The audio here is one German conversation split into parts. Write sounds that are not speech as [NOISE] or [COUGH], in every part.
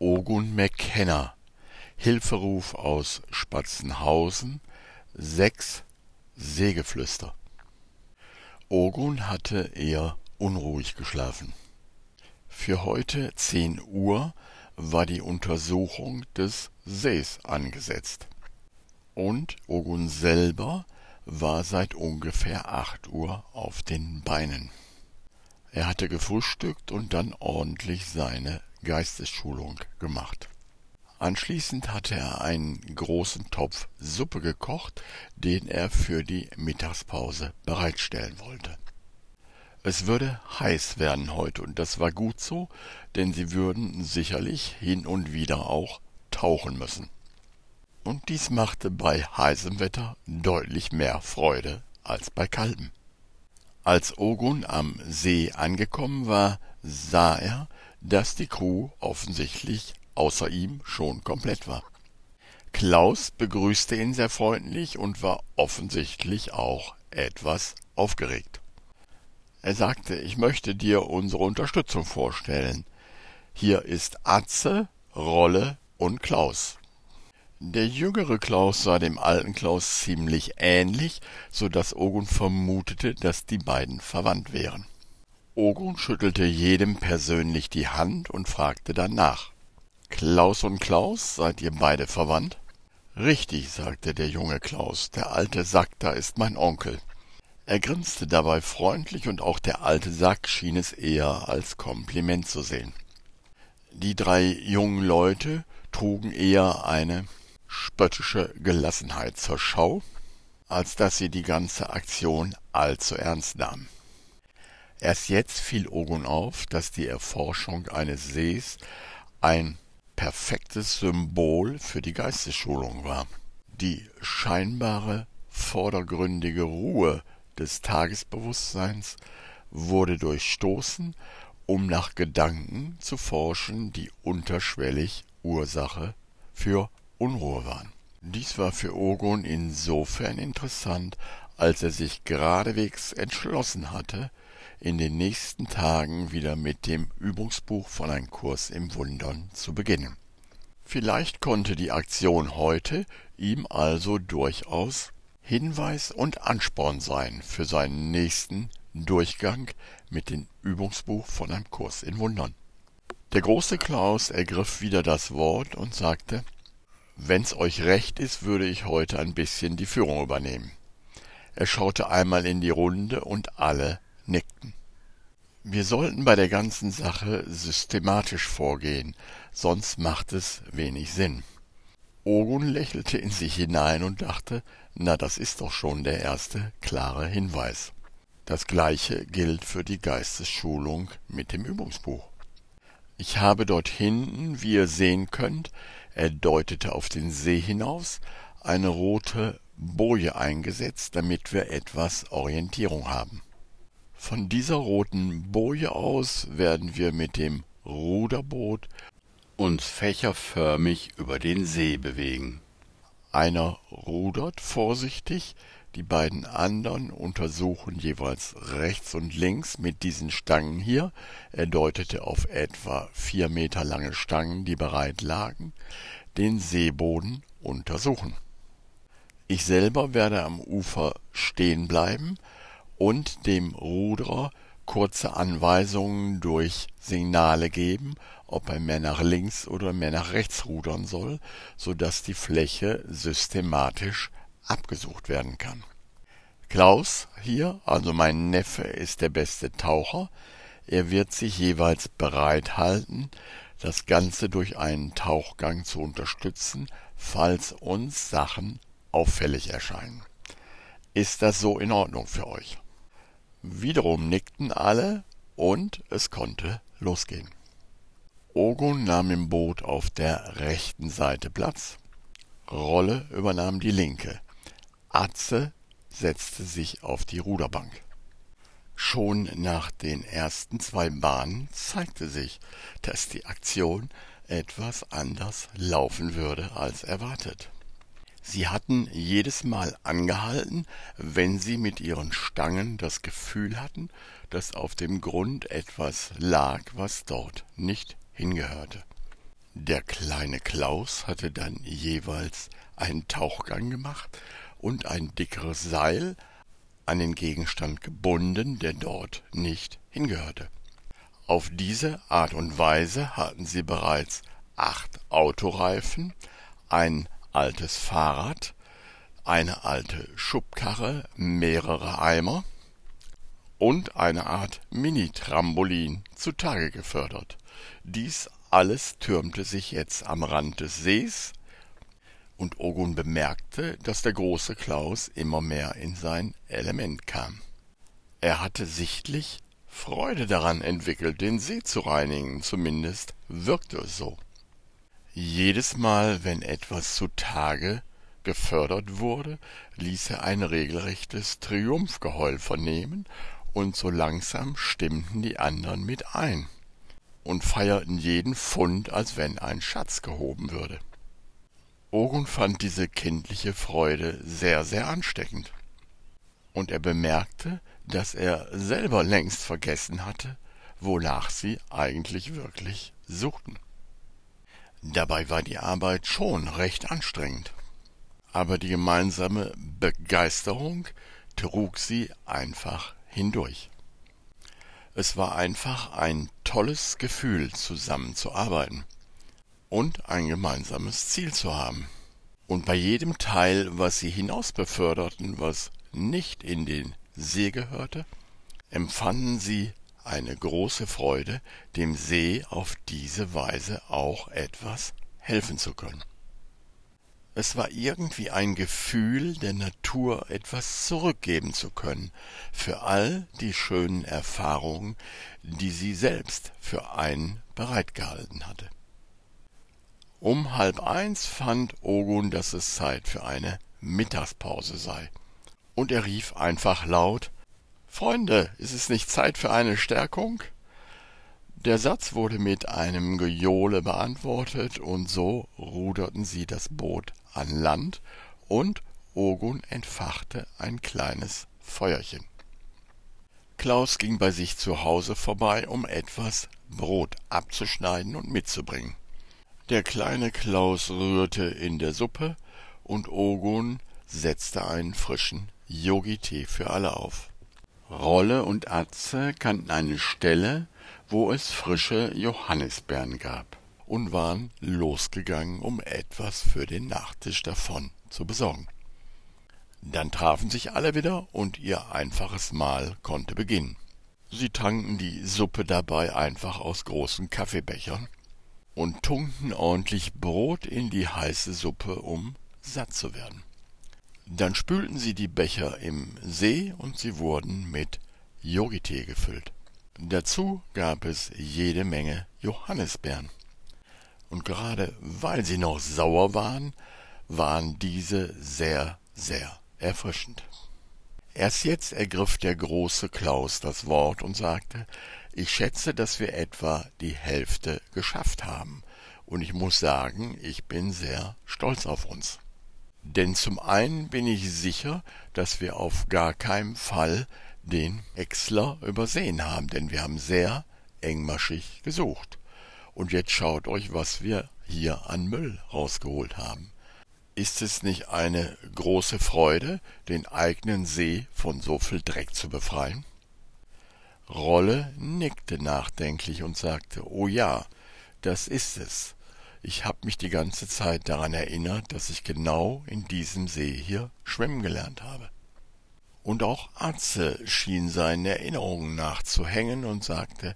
Ogun McKenna, Hilferuf aus Spatzenhausen, sechs Seegeflüster. Ogun hatte eher unruhig geschlafen. Für heute zehn Uhr war die Untersuchung des Sees angesetzt. Und Ogun selber war seit ungefähr acht Uhr auf den Beinen. Er hatte gefrühstückt und dann ordentlich seine Geistesschulung gemacht. Anschließend hatte er einen großen Topf Suppe gekocht, den er für die Mittagspause bereitstellen wollte. Es würde heiß werden heute, und das war gut so, denn sie würden sicherlich hin und wieder auch tauchen müssen. Und dies machte bei heißem Wetter deutlich mehr Freude als bei kaltem. Als Ogun am See angekommen war, sah er, dass die Crew offensichtlich außer ihm schon komplett war. Klaus begrüßte ihn sehr freundlich und war offensichtlich auch etwas aufgeregt. Er sagte, ich möchte dir unsere Unterstützung vorstellen. Hier ist Atze, Rolle und Klaus. Der jüngere Klaus sah dem alten Klaus ziemlich ähnlich, so dass Ogun vermutete, dass die beiden verwandt wären. Ogun schüttelte jedem persönlich die Hand und fragte danach. Klaus und Klaus, seid ihr beide verwandt? Richtig, sagte der junge Klaus, der alte Sack da ist mein Onkel. Er grinste dabei freundlich und auch der alte Sack schien es eher als Kompliment zu sehen. Die drei jungen Leute trugen eher eine spöttische Gelassenheit zur Schau, als dass sie die ganze Aktion allzu ernst nahmen. Erst jetzt fiel Ogun auf, dass die Erforschung eines Sees ein perfektes Symbol für die Geistesschulung war. Die scheinbare vordergründige Ruhe des Tagesbewusstseins wurde durchstoßen, um nach Gedanken zu forschen, die unterschwellig Ursache für Unruhe waren. Dies war für Ogun insofern interessant, als er sich geradewegs entschlossen hatte, in den nächsten Tagen wieder mit dem Übungsbuch von Ein Kurs im Wundern zu beginnen. Vielleicht konnte die Aktion heute ihm also durchaus Hinweis und Ansporn sein für seinen nächsten Durchgang mit dem Übungsbuch von einem Kurs in Wundern. Der große Klaus ergriff wieder das Wort und sagte, Wenn's euch recht ist, würde ich heute ein bisschen die Führung übernehmen. Er schaute einmal in die Runde und alle nickten. Wir sollten bei der ganzen Sache systematisch vorgehen, sonst macht es wenig Sinn. Ogun lächelte in sich hinein und dachte, na, das ist doch schon der erste klare Hinweis. Das gleiche gilt für die Geistesschulung mit dem Übungsbuch. Ich habe dort hinten, wie ihr sehen könnt, er deutete auf den See hinaus, eine rote Boje eingesetzt, damit wir etwas Orientierung haben. Von dieser roten Boje aus werden wir mit dem Ruderboot uns fächerförmig über den See bewegen. Einer rudert vorsichtig, die beiden anderen untersuchen jeweils rechts und links mit diesen Stangen hier, er deutete auf etwa vier Meter lange Stangen, die bereit lagen, den Seeboden untersuchen. Ich selber werde am Ufer stehen bleiben und dem Ruderer kurze Anweisungen durch Signale geben, ob er mehr nach links oder mehr nach rechts rudern soll, so dass die Fläche systematisch abgesucht werden kann. Klaus hier, also mein Neffe, ist der beste Taucher. Er wird sich jeweils bereit halten, das Ganze durch einen Tauchgang zu unterstützen, falls uns Sachen auffällig erscheinen. Ist das so in Ordnung für euch? Wiederum nickten alle und es konnte losgehen. Ogun nahm im Boot auf der rechten Seite Platz, Rolle übernahm die linke, Atze setzte sich auf die Ruderbank. Schon nach den ersten zwei Bahnen zeigte sich, dass die Aktion etwas anders laufen würde als erwartet. Sie hatten jedes Mal angehalten, wenn sie mit ihren Stangen das Gefühl hatten, dass auf dem Grund etwas lag, was dort nicht hingehörte. Der kleine Klaus hatte dann jeweils einen Tauchgang gemacht und ein dickeres Seil an den Gegenstand gebunden, der dort nicht hingehörte. Auf diese Art und Weise hatten sie bereits acht Autoreifen, ein altes Fahrrad, eine alte Schubkarre, mehrere Eimer und eine Art Mini-Trampolin zutage gefördert. Dies alles türmte sich jetzt am Rand des Sees, und Ogun bemerkte, dass der große Klaus immer mehr in sein Element kam. Er hatte sichtlich Freude daran entwickelt, den See zu reinigen, zumindest wirkte es so. Jedes Mal, wenn etwas zutage gefördert wurde, ließ er ein regelrechtes Triumphgeheul vernehmen, und so langsam stimmten die anderen mit ein und feierten jeden Pfund, als wenn ein Schatz gehoben würde. Ogun fand diese kindliche Freude sehr, sehr ansteckend. Und er bemerkte, dass er selber längst vergessen hatte, wonach sie eigentlich wirklich suchten. Dabei war die Arbeit schon recht anstrengend. Aber die gemeinsame Begeisterung trug sie einfach hindurch. Es war einfach ein tolles Gefühl, zusammenzuarbeiten und ein gemeinsames Ziel zu haben. Und bei jedem Teil, was sie hinaus beförderten, was nicht in den See gehörte, empfanden sie eine große Freude, dem See auf diese Weise auch etwas helfen zu können. Es war irgendwie ein Gefühl, der Natur etwas zurückgeben zu können, für all die schönen Erfahrungen, die sie selbst für einen bereitgehalten hatte. Um halb eins fand Ogun, dass es Zeit für eine Mittagspause sei. Und er rief einfach laut Freunde, ist es nicht Zeit für eine Stärkung? Der Satz wurde mit einem Gejohle beantwortet, und so ruderten sie das Boot an Land, und Ogun entfachte ein kleines Feuerchen. Klaus ging bei sich zu Hause vorbei, um etwas Brot abzuschneiden und mitzubringen. Der kleine Klaus rührte in der Suppe, und Ogun setzte einen frischen Yogi-Tee für alle auf. Rolle und Atze kannten eine Stelle, wo es frische Johannisbeeren gab, und waren losgegangen, um etwas für den Nachtisch davon zu besorgen. Dann trafen sich alle wieder, und ihr einfaches Mahl konnte beginnen. Sie tranken die Suppe dabei einfach aus großen Kaffeebechern und tunkten ordentlich Brot in die heiße Suppe, um satt zu werden. Dann spülten sie die Becher im See und sie wurden mit Yogitee gefüllt. Dazu gab es jede Menge Johannisbeeren. Und gerade weil sie noch sauer waren, waren diese sehr, sehr erfrischend. Erst jetzt ergriff der große Klaus das Wort und sagte, ich schätze, dass wir etwa die Hälfte geschafft haben, und ich muss sagen, ich bin sehr stolz auf uns. Denn zum einen bin ich sicher, dass wir auf gar keinen Fall den Exler übersehen haben, denn wir haben sehr engmaschig gesucht. Und jetzt schaut euch, was wir hier an Müll rausgeholt haben. Ist es nicht eine große Freude, den eigenen See von so viel Dreck zu befreien? Rolle nickte nachdenklich und sagte, oh ja, das ist es. Ich hab mich die ganze Zeit daran erinnert, dass ich genau in diesem See hier schwimmen gelernt habe. Und auch Atze schien seinen Erinnerungen nachzuhängen und sagte,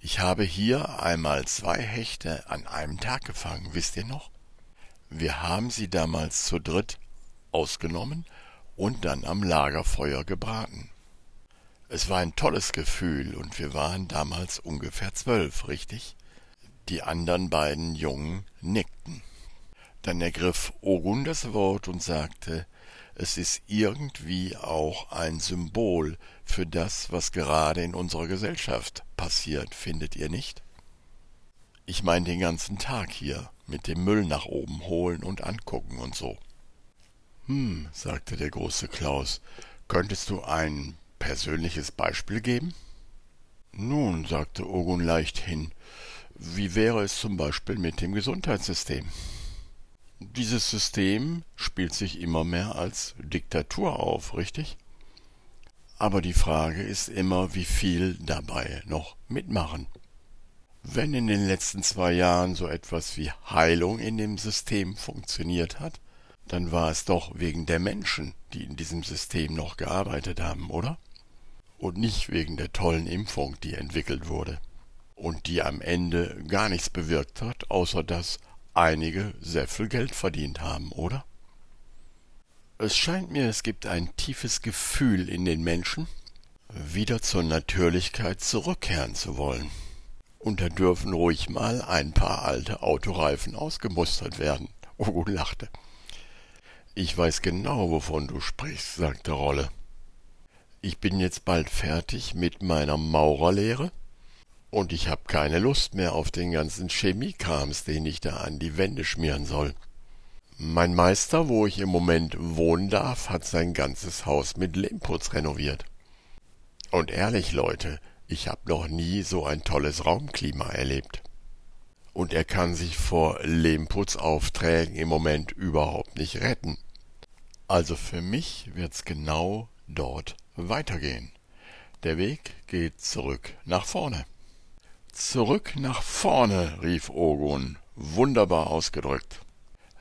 ich habe hier einmal zwei Hechte an einem Tag gefangen, wisst ihr noch? Wir haben sie damals zu dritt ausgenommen und dann am Lagerfeuer gebraten. Es war ein tolles Gefühl, und wir waren damals ungefähr zwölf, richtig? Die anderen beiden Jungen nickten. Dann ergriff Ogun das Wort und sagte, es ist irgendwie auch ein Symbol für das, was gerade in unserer Gesellschaft passiert, findet ihr nicht? Ich meine den ganzen Tag hier, mit dem Müll nach oben holen und angucken und so. Hm, sagte der große Klaus, könntest du ein persönliches Beispiel geben? Nun, sagte Ogun leichthin, Wie wäre es zum Beispiel mit dem Gesundheitssystem? Dieses System spielt sich immer mehr als Diktatur auf, richtig? Aber die Frage ist immer, wie viel dabei noch mitmachen. Wenn in den letzten zwei Jahren so etwas wie Heilung in dem System funktioniert hat, dann war es doch wegen der Menschen, die in diesem System noch gearbeitet haben, oder? Und nicht wegen der tollen Impfung, die entwickelt wurde und die am Ende gar nichts bewirkt hat, außer dass einige sehr viel Geld verdient haben, oder? Es scheint mir, es gibt ein tiefes Gefühl in den Menschen, wieder zur Natürlichkeit zurückkehren zu wollen. Und da dürfen ruhig mal ein paar alte Autoreifen ausgemustert werden. [LAUGHS] Ogo lachte. Ich weiß genau, wovon du sprichst, sagte Rolle. Ich bin jetzt bald fertig mit meiner Maurerlehre und ich hab keine Lust mehr auf den ganzen Chemiekrams, den ich da an die Wände schmieren soll. Mein Meister, wo ich im Moment wohnen darf, hat sein ganzes Haus mit Lehmputz renoviert. Und ehrlich, Leute, ich hab noch nie so ein tolles Raumklima erlebt. Und er kann sich vor Lehmputzaufträgen im Moment überhaupt nicht retten. Also für mich wird's genau dort weitergehen. Der Weg geht zurück nach vorne. Zurück nach vorne, rief Ogun, wunderbar ausgedrückt.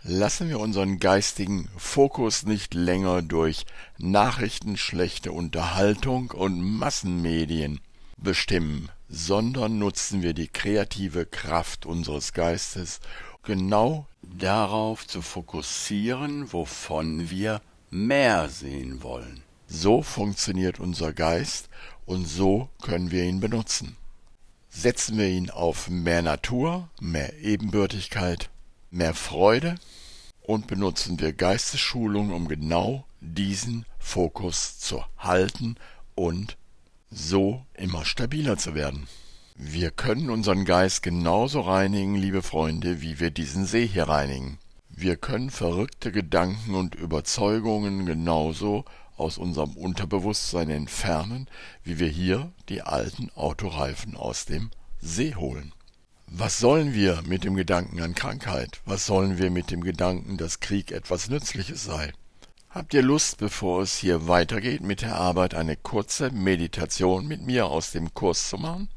Lassen wir unseren geistigen Fokus nicht länger durch Nachrichten, schlechte Unterhaltung und Massenmedien bestimmen, sondern nutzen wir die kreative Kraft unseres Geistes, genau darauf zu fokussieren, wovon wir mehr sehen wollen. So funktioniert unser Geist und so können wir ihn benutzen. Setzen wir ihn auf mehr Natur, mehr Ebenbürtigkeit, mehr Freude und benutzen wir Geistesschulung, um genau diesen Fokus zu halten und so immer stabiler zu werden. Wir können unseren Geist genauso reinigen, liebe Freunde, wie wir diesen See hier reinigen. Wir können verrückte Gedanken und Überzeugungen genauso aus unserem Unterbewusstsein entfernen, wie wir hier die alten Autoreifen aus dem See holen. Was sollen wir mit dem Gedanken an Krankheit? Was sollen wir mit dem Gedanken, dass Krieg etwas Nützliches sei? Habt ihr Lust, bevor es hier weitergeht mit der Arbeit, eine kurze Meditation mit mir aus dem Kurs zu machen?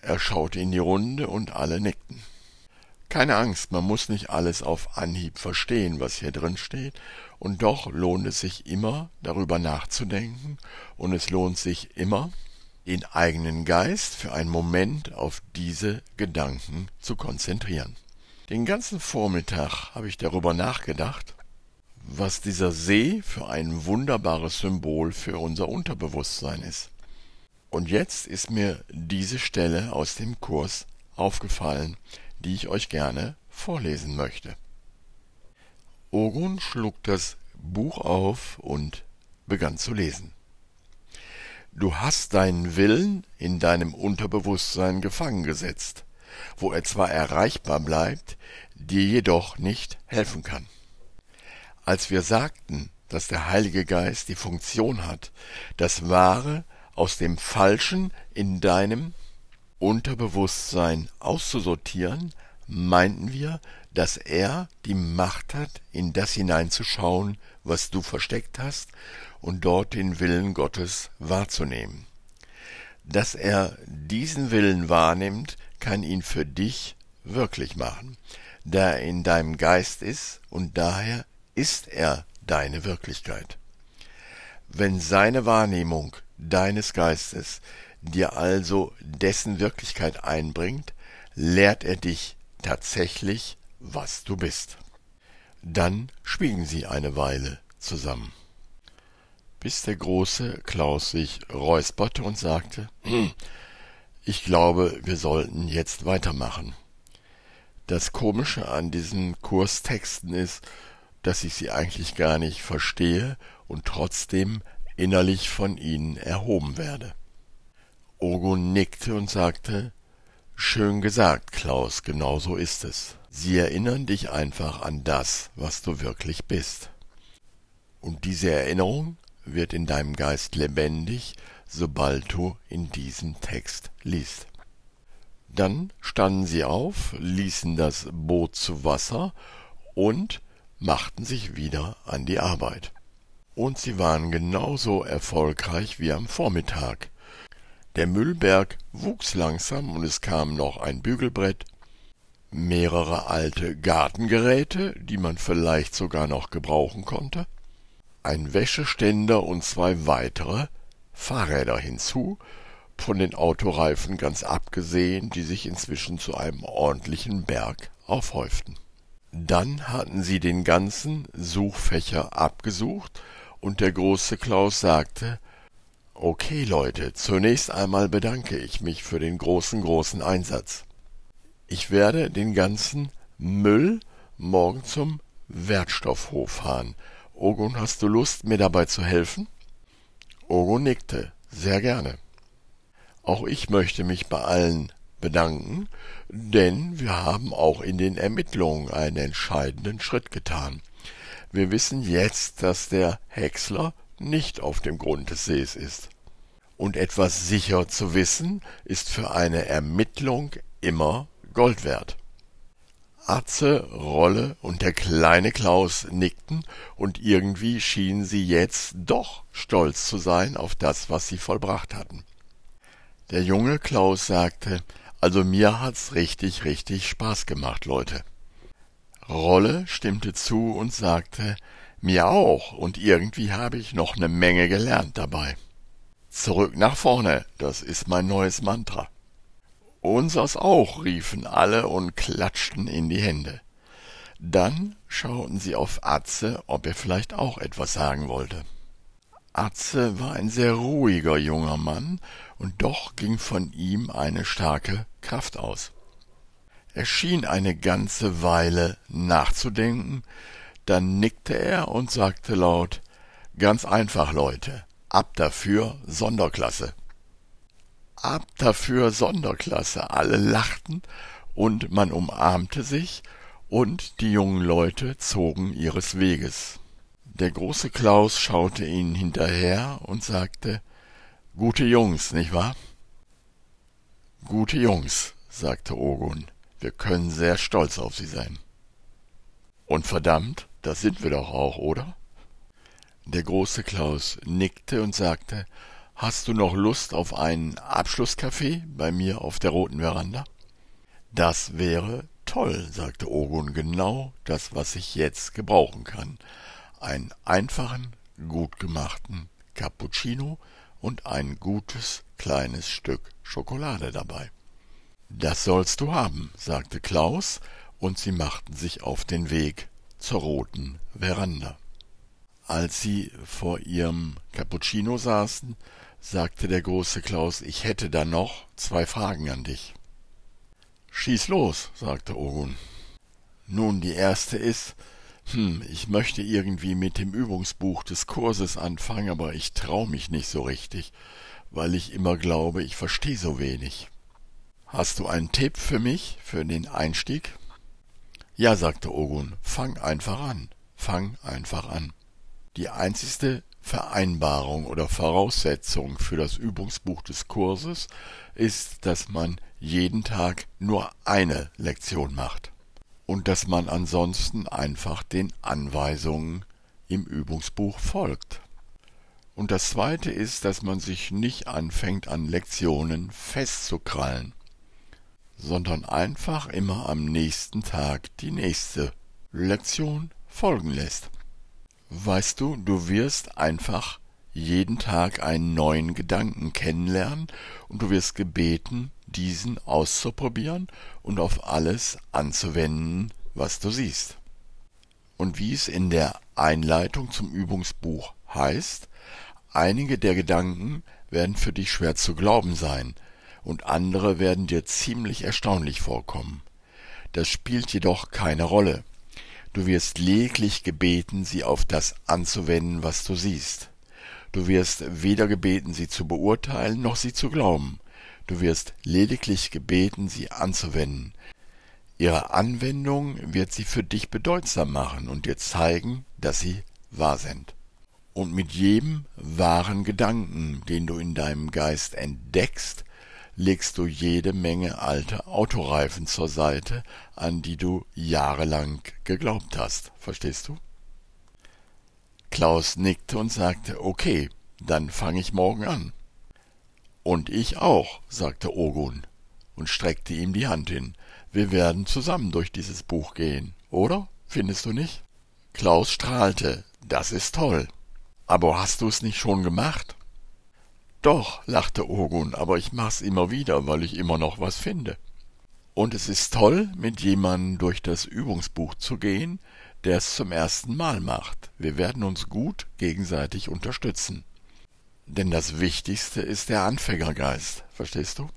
Er schaute in die Runde und alle nickten. Keine Angst, man muss nicht alles auf Anhieb verstehen, was hier drin steht, und doch lohnt es sich immer, darüber nachzudenken, und es lohnt sich immer, den eigenen Geist für einen Moment auf diese Gedanken zu konzentrieren. Den ganzen Vormittag habe ich darüber nachgedacht, was dieser See für ein wunderbares Symbol für unser Unterbewusstsein ist. Und jetzt ist mir diese Stelle aus dem Kurs aufgefallen, die ich euch gerne vorlesen möchte. Ogun schlug das Buch auf und begann zu lesen. Du hast deinen Willen in deinem Unterbewusstsein gefangen gesetzt, wo er zwar erreichbar bleibt, dir jedoch nicht helfen kann. Als wir sagten, dass der Heilige Geist die Funktion hat, das Wahre aus dem Falschen in deinem Unterbewusstsein auszusortieren, meinten wir, dass er die Macht hat, in das hineinzuschauen, was du versteckt hast, und dort den Willen Gottes wahrzunehmen. Dass er diesen Willen wahrnimmt, kann ihn für dich wirklich machen, da er in deinem Geist ist und daher ist er deine Wirklichkeit. Wenn seine Wahrnehmung deines Geistes dir also dessen Wirklichkeit einbringt, lehrt er dich tatsächlich, was du bist. Dann schwiegen sie eine Weile zusammen bis der große Klaus sich räusperte und sagte hm, Ich glaube, wir sollten jetzt weitermachen. Das Komische an diesen Kurstexten ist, dass ich sie eigentlich gar nicht verstehe und trotzdem innerlich von ihnen erhoben werde. Ogun nickte und sagte Schön gesagt, Klaus, genau so ist es. Sie erinnern dich einfach an das, was du wirklich bist. Und diese Erinnerung wird in deinem Geist lebendig, sobald du in diesem Text liest. Dann standen sie auf, ließen das Boot zu Wasser und machten sich wieder an die Arbeit. Und sie waren genauso erfolgreich wie am Vormittag. Der Müllberg wuchs langsam und es kam noch ein Bügelbrett, mehrere alte Gartengeräte, die man vielleicht sogar noch gebrauchen konnte, ein Wäscheständer und zwei weitere Fahrräder hinzu, von den Autoreifen ganz abgesehen, die sich inzwischen zu einem ordentlichen Berg aufhäuften. Dann hatten sie den ganzen Suchfächer abgesucht, und der große Klaus sagte Okay, Leute, zunächst einmal bedanke ich mich für den großen, großen Einsatz. Ich werde den ganzen Müll morgen zum Wertstoffhof fahren. Ogun, hast du Lust, mir dabei zu helfen? Ogun nickte, sehr gerne. Auch ich möchte mich bei allen bedanken, denn wir haben auch in den Ermittlungen einen entscheidenden Schritt getan. Wir wissen jetzt, dass der Häcksler nicht auf dem Grund des Sees ist. Und etwas sicher zu wissen, ist für eine Ermittlung immer Gold wert. Atze, Rolle und der kleine Klaus nickten, und irgendwie schienen sie jetzt doch stolz zu sein auf das, was sie vollbracht hatten. Der junge Klaus sagte, also mir hat's richtig, richtig Spaß gemacht, Leute. Rolle stimmte zu und sagte, mir auch, und irgendwie habe ich noch ne Menge gelernt dabei. Zurück nach vorne, das ist mein neues Mantra. Unsers auch, riefen alle und klatschten in die Hände. Dann schauten sie auf Atze, ob er vielleicht auch etwas sagen wollte. Atze war ein sehr ruhiger junger Mann, und doch ging von ihm eine starke Kraft aus. Er schien eine ganze Weile nachzudenken, dann nickte er und sagte laut Ganz einfach, Leute, ab dafür Sonderklasse ab dafür Sonderklasse. Alle lachten und man umarmte sich und die jungen Leute zogen ihres Weges. Der große Klaus schaute ihnen hinterher und sagte, Gute Jungs, nicht wahr? Gute Jungs, sagte Ogun, wir können sehr stolz auf sie sein. Und verdammt, das sind wir doch auch, oder? Der große Klaus nickte und sagte, Hast du noch Lust auf einen Abschlusskaffee bei mir auf der roten Veranda? Das wäre toll, sagte Ogun, genau das, was ich jetzt gebrauchen kann. Einen einfachen, gut gemachten Cappuccino und ein gutes kleines Stück Schokolade dabei. Das sollst du haben, sagte Klaus, und sie machten sich auf den Weg zur roten Veranda. Als sie vor ihrem Cappuccino saßen, sagte der große Klaus, ich hätte da noch zwei Fragen an dich. Schieß los, sagte Ogun. Nun, die erste ist, hm, ich möchte irgendwie mit dem Übungsbuch des Kurses anfangen, aber ich trau mich nicht so richtig, weil ich immer glaube, ich verstehe so wenig. Hast du einen Tipp für mich, für den Einstieg? Ja, sagte Ogun, fang einfach an, fang einfach an. Die einzigste Vereinbarung oder Voraussetzung für das Übungsbuch des Kurses ist, dass man jeden Tag nur eine Lektion macht und dass man ansonsten einfach den Anweisungen im Übungsbuch folgt. Und das zweite ist, dass man sich nicht anfängt an Lektionen festzukrallen, sondern einfach immer am nächsten Tag die nächste Lektion folgen lässt. Weißt du, du wirst einfach jeden Tag einen neuen Gedanken kennenlernen und du wirst gebeten, diesen auszuprobieren und auf alles anzuwenden, was du siehst. Und wie es in der Einleitung zum Übungsbuch heißt, einige der Gedanken werden für dich schwer zu glauben sein, und andere werden dir ziemlich erstaunlich vorkommen. Das spielt jedoch keine Rolle. Du wirst lediglich gebeten, sie auf das anzuwenden, was du siehst. Du wirst weder gebeten, sie zu beurteilen, noch sie zu glauben. Du wirst lediglich gebeten, sie anzuwenden. Ihre Anwendung wird sie für dich bedeutsam machen und dir zeigen, dass sie wahr sind. Und mit jedem wahren Gedanken, den du in deinem Geist entdeckst, legst du jede Menge alte Autoreifen zur Seite, an die du jahrelang geglaubt hast. Verstehst du? Klaus nickte und sagte, okay, dann fange ich morgen an. Und ich auch, sagte Ogun und streckte ihm die Hand hin. Wir werden zusammen durch dieses Buch gehen, oder? Findest du nicht? Klaus strahlte. Das ist toll. Aber hast du es nicht schon gemacht? Doch, lachte Ogun, aber ich mach's immer wieder, weil ich immer noch was finde. Und es ist toll, mit jemandem durch das Übungsbuch zu gehen, der es zum ersten Mal macht. Wir werden uns gut gegenseitig unterstützen. Denn das Wichtigste ist der Anfängergeist, verstehst du?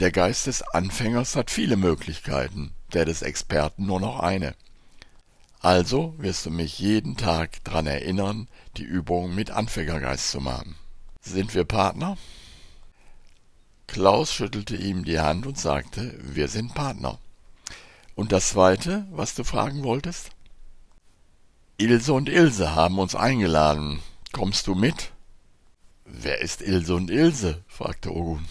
Der Geist des Anfängers hat viele Möglichkeiten, der des Experten nur noch eine. Also wirst du mich jeden Tag dran erinnern, die Übung mit Anfängergeist zu machen. Sind wir Partner? Klaus schüttelte ihm die Hand und sagte, wir sind Partner. Und das Zweite, was du fragen wolltest? Ilse und Ilse haben uns eingeladen. Kommst du mit? Wer ist Ilse und Ilse? fragte Ogun.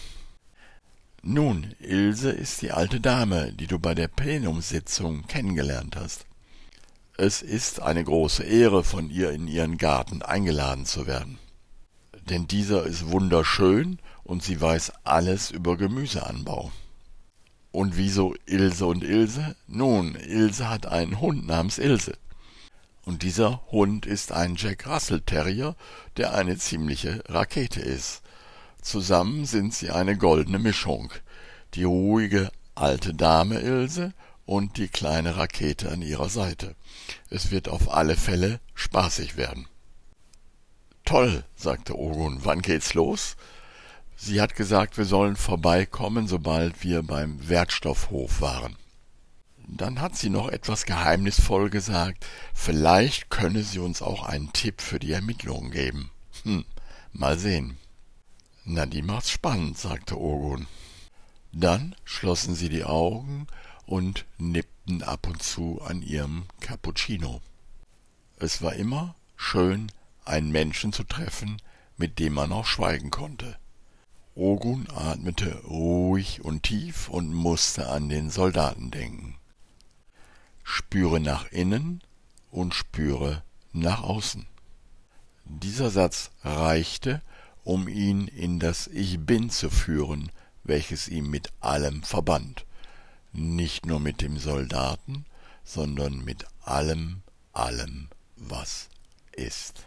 Nun, Ilse ist die alte Dame, die du bei der Plenumssitzung kennengelernt hast. Es ist eine große Ehre, von ihr in ihren Garten eingeladen zu werden. Denn dieser ist wunderschön und sie weiß alles über Gemüseanbau. Und wieso Ilse und Ilse? Nun, Ilse hat einen Hund namens Ilse. Und dieser Hund ist ein Jack Russell Terrier, der eine ziemliche Rakete ist. Zusammen sind sie eine goldene Mischung. Die ruhige alte Dame Ilse und die kleine Rakete an ihrer Seite. Es wird auf alle Fälle spaßig werden. Toll, sagte Ogun, wann geht's los? Sie hat gesagt, wir sollen vorbeikommen, sobald wir beim Wertstoffhof waren. Dann hat sie noch etwas geheimnisvoll gesagt, vielleicht könne sie uns auch einen Tipp für die Ermittlungen geben. Hm, mal sehen. Na, die macht's spannend, sagte Ogun. Dann schlossen sie die Augen und nippten ab und zu an ihrem Cappuccino. Es war immer schön, einen Menschen zu treffen, mit dem man auch schweigen konnte. Ogun atmete ruhig und tief und musste an den Soldaten denken. Spüre nach innen und spüre nach außen. Dieser Satz reichte, um ihn in das Ich bin zu führen, welches ihm mit allem verband nicht nur mit dem Soldaten, sondern mit allem, allem, was ist.